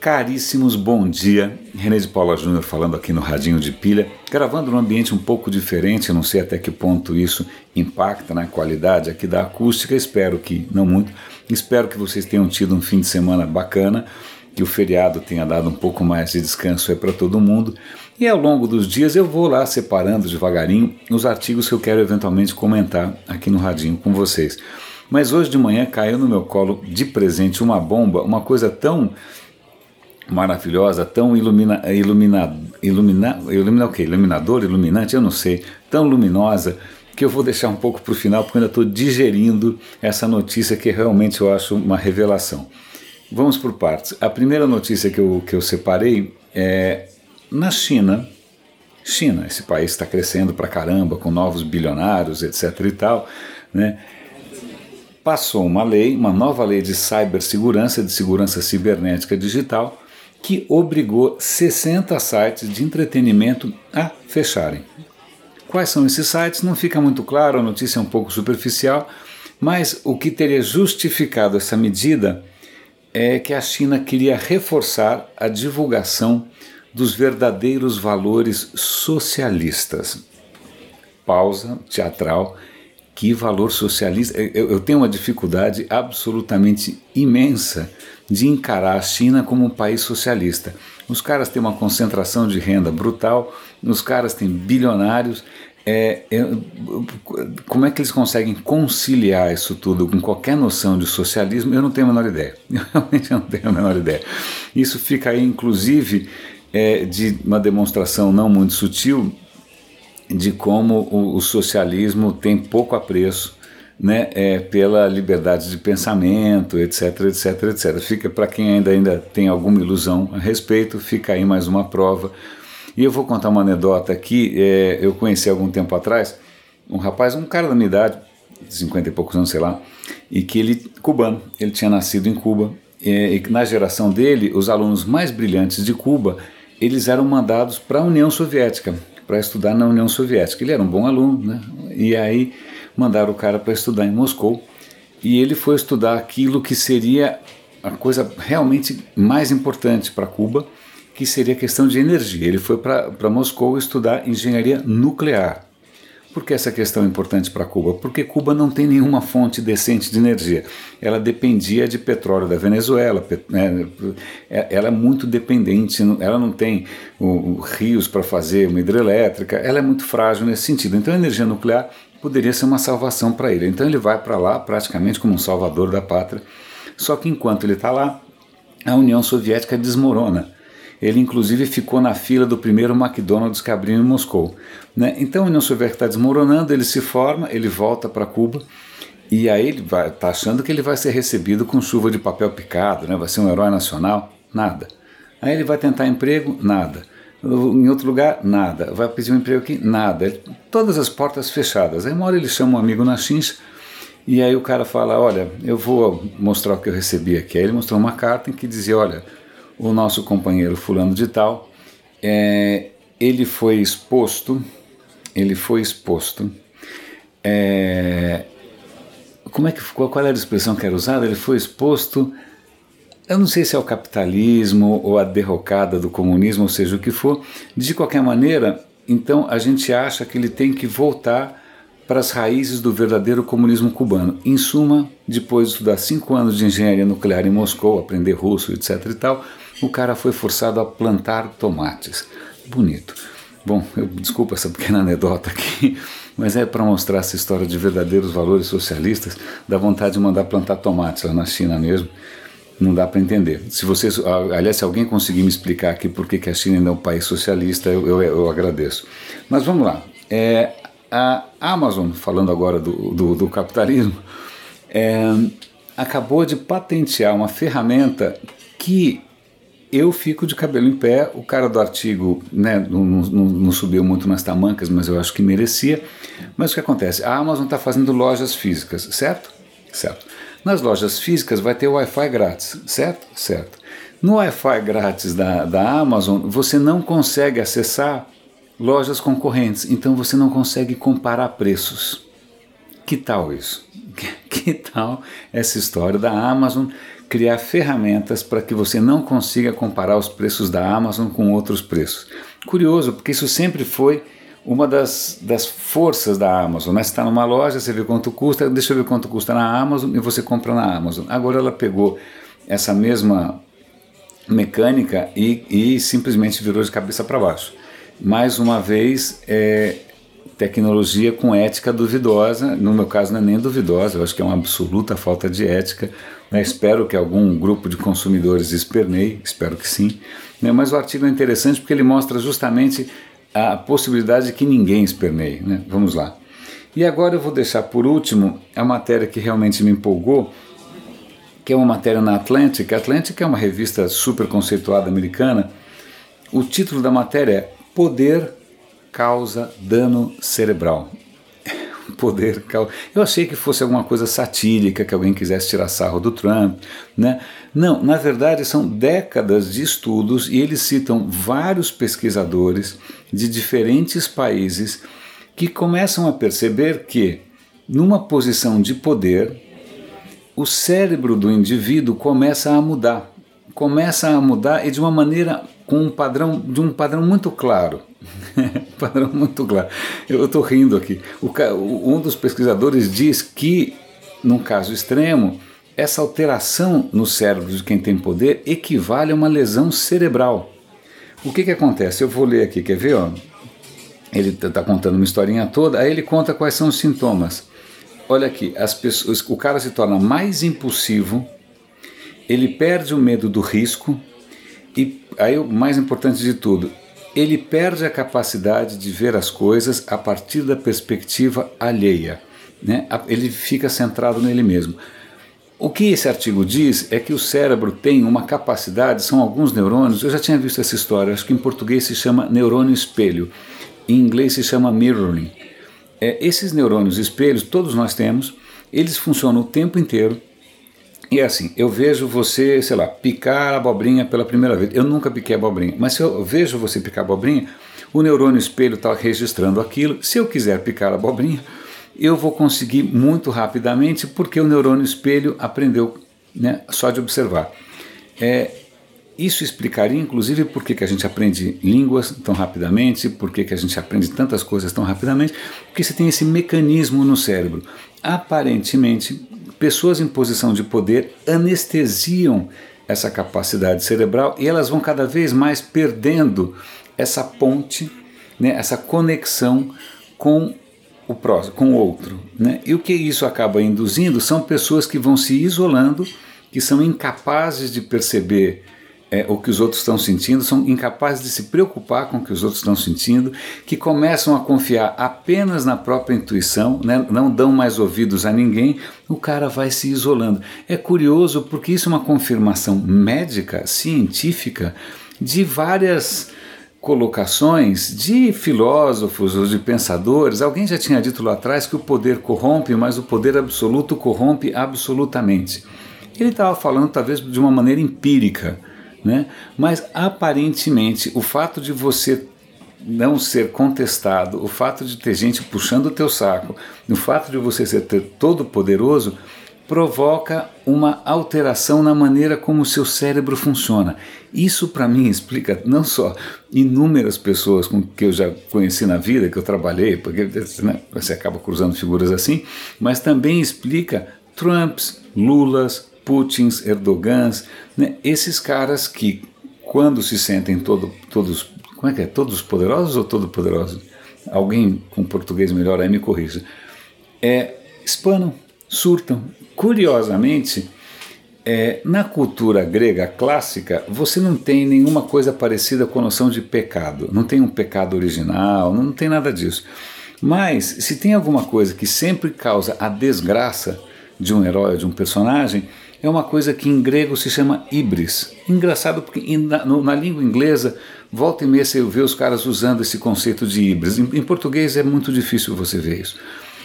Caríssimos, bom dia. René de Paula Júnior falando aqui no Radinho de Pilha, gravando num ambiente um pouco diferente, não sei até que ponto isso impacta na qualidade aqui da acústica, espero que não muito. Espero que vocês tenham tido um fim de semana bacana, que o feriado tenha dado um pouco mais de descanso para todo mundo. E ao longo dos dias eu vou lá separando devagarinho os artigos que eu quero eventualmente comentar aqui no Radinho com vocês. Mas hoje de manhã caiu no meu colo de presente uma bomba, uma coisa tão maravilhosa, tão ilumina, ilumina, ilumina, ilumina o quê? Iluminador, iluminante, eu não sei, tão luminosa que eu vou deixar um pouco para o final porque ainda estou digerindo essa notícia que realmente eu acho uma revelação. Vamos por partes. A primeira notícia que eu, que eu separei é na China. China, esse país está crescendo para caramba, com novos bilionários, etc. e tal, né? Passou uma lei, uma nova lei de cibersegurança, de segurança cibernética digital, que obrigou 60 sites de entretenimento a fecharem. Quais são esses sites? Não fica muito claro, a notícia é um pouco superficial, mas o que teria justificado essa medida é que a China queria reforçar a divulgação dos verdadeiros valores socialistas. Pausa teatral. Que valor socialista? Eu, eu tenho uma dificuldade absolutamente imensa de encarar a China como um país socialista. Os caras têm uma concentração de renda brutal, os caras têm bilionários. É, é, como é que eles conseguem conciliar isso tudo com qualquer noção de socialismo? Eu não tenho a menor ideia. Eu realmente não tenho a menor ideia. Isso fica aí, inclusive, é, de uma demonstração não muito sutil de como o, o socialismo tem pouco apreço né, é, pela liberdade de pensamento, etc, etc, etc. Fica para quem ainda, ainda tem alguma ilusão a respeito, fica aí mais uma prova. E eu vou contar uma anedota aqui. É, eu conheci algum tempo atrás um rapaz, um cara da minha idade, 50 e poucos anos, sei lá, e que ele, cubano, ele tinha nascido em Cuba, e, e na geração dele, os alunos mais brilhantes de Cuba, eles eram mandados para a União Soviética, para estudar na União Soviética. Ele era um bom aluno, né? E aí mandaram o cara para estudar em Moscou e ele foi estudar aquilo que seria a coisa realmente mais importante para Cuba, que seria a questão de energia. Ele foi para Moscou estudar engenharia nuclear. Por que essa questão é importante para Cuba? Porque Cuba não tem nenhuma fonte decente de energia. Ela dependia de petróleo da Venezuela, né, é, ela é muito dependente, ela não tem rios para fazer uma hidrelétrica, ela é muito frágil nesse sentido. Então a energia nuclear poderia ser uma salvação para ele. Então ele vai para lá praticamente como um salvador da pátria. Só que enquanto ele está lá, a União Soviética desmorona. Ele inclusive ficou na fila do primeiro McDonald's que abriu em Moscou. Né? Então a União Soviética está desmoronando, ele se forma, ele volta para Cuba e aí ele está achando que ele vai ser recebido com chuva de papel picado, né? vai ser um herói nacional. Nada. Aí ele vai tentar emprego, nada. Em outro lugar, nada. Vai pedir um emprego aqui, nada. Todas as portas fechadas. Aí uma hora ele chama um amigo na chincha e aí o cara fala: Olha, eu vou mostrar o que eu recebi aqui. Aí ele mostrou uma carta em que dizia: Olha, o nosso companheiro Fulano de Tal, é, ele foi exposto, ele foi exposto. É, como é que qual era a expressão que era usada? Ele foi exposto eu não sei se é o capitalismo ou a derrocada do comunismo, ou seja o que for. De qualquer maneira, então a gente acha que ele tem que voltar para as raízes do verdadeiro comunismo cubano. Em suma, depois de estudar cinco anos de engenharia nuclear em Moscou, aprender russo, etc. e tal, o cara foi forçado a plantar tomates. Bonito. Bom, eu, desculpa essa pequena anedota aqui, mas é para mostrar essa história de verdadeiros valores socialistas, dá vontade de mandar plantar tomates lá na China mesmo não dá para entender. Se vocês, aliás, se alguém conseguir me explicar aqui por que a China ainda é um país socialista, eu, eu, eu agradeço. Mas vamos lá. É, a Amazon, falando agora do, do, do capitalismo, é, acabou de patentear uma ferramenta que eu fico de cabelo em pé. O cara do artigo né, não, não, não, subiu muito nas tamancas, mas eu acho que merecia. Mas o que acontece? A Amazon está fazendo lojas físicas, certo? Certo. Nas lojas físicas vai ter Wi-Fi grátis, certo? Certo. No Wi-Fi grátis da, da Amazon, você não consegue acessar lojas concorrentes, então você não consegue comparar preços. Que tal isso? Que tal essa história da Amazon criar ferramentas para que você não consiga comparar os preços da Amazon com outros preços? Curioso, porque isso sempre foi uma das, das forças da Amazon. Né? Você está numa loja, você vê quanto custa, deixa eu ver quanto custa na Amazon e você compra na Amazon. Agora ela pegou essa mesma mecânica e, e simplesmente virou de cabeça para baixo. Mais uma vez, é, tecnologia com ética duvidosa, no meu caso não é nem duvidosa, eu acho que é uma absoluta falta de ética. Né? Espero que algum grupo de consumidores esperneie, espero que sim. Né? Mas o artigo é interessante porque ele mostra justamente a possibilidade de que ninguém esperneie. Né? Vamos lá. E agora eu vou deixar por último a matéria que realmente me empolgou, que é uma matéria na Atlantic. Atlantic é uma revista super conceituada americana. O título da matéria é Poder causa dano cerebral. Poder causa. Eu achei que fosse alguma coisa satírica, que alguém quisesse tirar sarro do Trump, né? Não, na verdade são décadas de estudos e eles citam vários pesquisadores de diferentes países que começam a perceber que, numa posição de poder, o cérebro do indivíduo começa a mudar. Começa a mudar e de uma maneira com um padrão de um padrão muito claro. padrão muito claro. Eu estou rindo aqui. O, um dos pesquisadores diz que, num caso extremo, essa alteração no cérebro de quem tem poder equivale a uma lesão cerebral. O que, que acontece? Eu vou ler aqui, quer ver? Ó? Ele está contando uma historinha toda, aí ele conta quais são os sintomas. Olha aqui, as pessoas, o cara se torna mais impulsivo, ele perde o medo do risco, e aí o mais importante de tudo, ele perde a capacidade de ver as coisas a partir da perspectiva alheia. Né? Ele fica centrado nele mesmo. O que esse artigo diz é que o cérebro tem uma capacidade, são alguns neurônios, eu já tinha visto essa história, acho que em português se chama neurônio espelho, em inglês se chama mirroring. É, esses neurônios espelhos, todos nós temos, eles funcionam o tempo inteiro e é assim, eu vejo você, sei lá, picar abobrinha pela primeira vez. Eu nunca piquei abobrinha, mas se eu vejo você picar abobrinha, o neurônio espelho está registrando aquilo. Se eu quiser picar abobrinha, eu vou conseguir muito rapidamente, porque o neurônio espelho aprendeu né, só de observar. É, isso explicaria, inclusive, por que, que a gente aprende línguas tão rapidamente, por que, que a gente aprende tantas coisas tão rapidamente, porque você tem esse mecanismo no cérebro. Aparentemente, pessoas em posição de poder anestesiam essa capacidade cerebral e elas vão cada vez mais perdendo essa ponte, né, essa conexão com o próximo, com o outro. Né? E o que isso acaba induzindo são pessoas que vão se isolando, que são incapazes de perceber é, o que os outros estão sentindo, são incapazes de se preocupar com o que os outros estão sentindo, que começam a confiar apenas na própria intuição, né, não dão mais ouvidos a ninguém, o cara vai se isolando. É curioso porque isso é uma confirmação médica, científica, de várias colocações de filósofos ou de pensadores. Alguém já tinha dito lá atrás que o poder corrompe, mas o poder absoluto corrompe absolutamente. Ele estava falando talvez de uma maneira empírica né? Mas aparentemente o fato de você não ser contestado, o fato de ter gente puxando o teu saco, o fato de você ser todo poderoso provoca uma alteração na maneira como o seu cérebro funciona. Isso para mim explica não só inúmeras pessoas com que eu já conheci na vida, que eu trabalhei, porque né, você acaba cruzando figuras assim, mas também explica Trumps, Lulas, Putins, Erdogans, né? esses caras que, quando se sentem todo, todos, como é que é? Todos poderosos ou todo poderosos? Alguém com português melhor aí me corrija. É, espanam, surtam. Curiosamente, é, na cultura grega clássica, você não tem nenhuma coisa parecida com a noção de pecado. Não tem um pecado original, não tem nada disso. Mas, se tem alguma coisa que sempre causa a desgraça de um herói, de um personagem, é uma coisa que em grego se chama ibris. Engraçado porque na, na língua inglesa, volta e meia você vê os caras usando esse conceito de ibris. Em, em português é muito difícil você ver isso.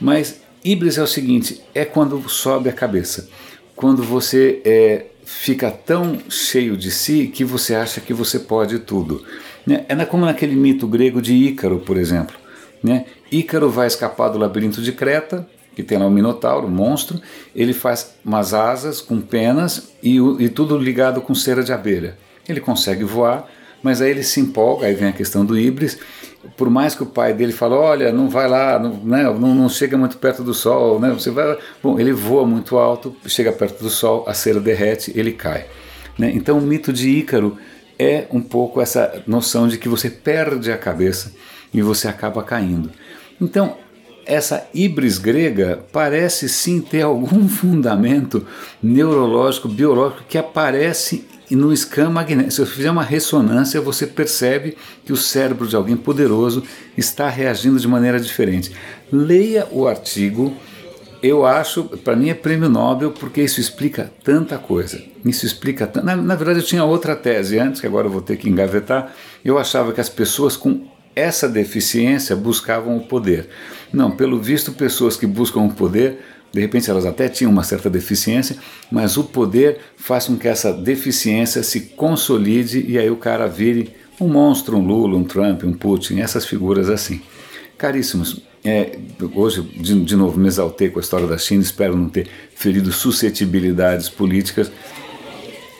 Mas ibris é o seguinte: é quando sobe a cabeça. Quando você é, fica tão cheio de si que você acha que você pode tudo. Né? É como naquele mito grego de Ícaro, por exemplo. Né? Ícaro vai escapar do labirinto de Creta, que tem lá o Minotauro, o monstro, ele faz umas asas com penas e, e tudo ligado com cera de abelha. Ele consegue voar, mas aí ele se empolga, aí vem a questão do Ibris, por mais que o pai dele fale, olha, não vai lá, não, né, não, não, chega muito perto do sol, né, você vai, bom, ele voa muito alto, chega perto do sol, a cera derrete, ele cai. Né? Então o mito de Ícaro é um pouco essa noção de que você perde a cabeça e você acaba caindo. Então essa ibris grega parece sim ter algum fundamento neurológico, biológico que aparece no scan magnético. Se você fizer uma ressonância, você percebe que o cérebro de alguém poderoso está reagindo de maneira diferente. Leia o artigo. Eu acho, para mim é prêmio Nobel porque isso explica tanta coisa. Isso explica na, na verdade, eu tinha outra tese antes, que agora eu vou ter que engavetar. Eu achava que as pessoas com essa deficiência buscavam o poder. Não, pelo visto, pessoas que buscam o poder, de repente elas até tinham uma certa deficiência, mas o poder faz com que essa deficiência se consolide e aí o cara vire um monstro, um Lula, um Trump, um Putin, essas figuras assim. Caríssimos, é, hoje de, de novo me exaltei com a história da China, espero não ter ferido suscetibilidades políticas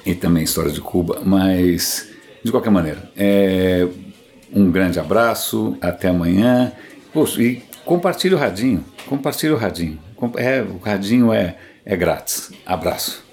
e também história de Cuba, mas de qualquer maneira, é, um grande abraço, até amanhã. Poxa, e compartilhe o radinho, compartilhe o radinho. É, o radinho é, é grátis. Abraço.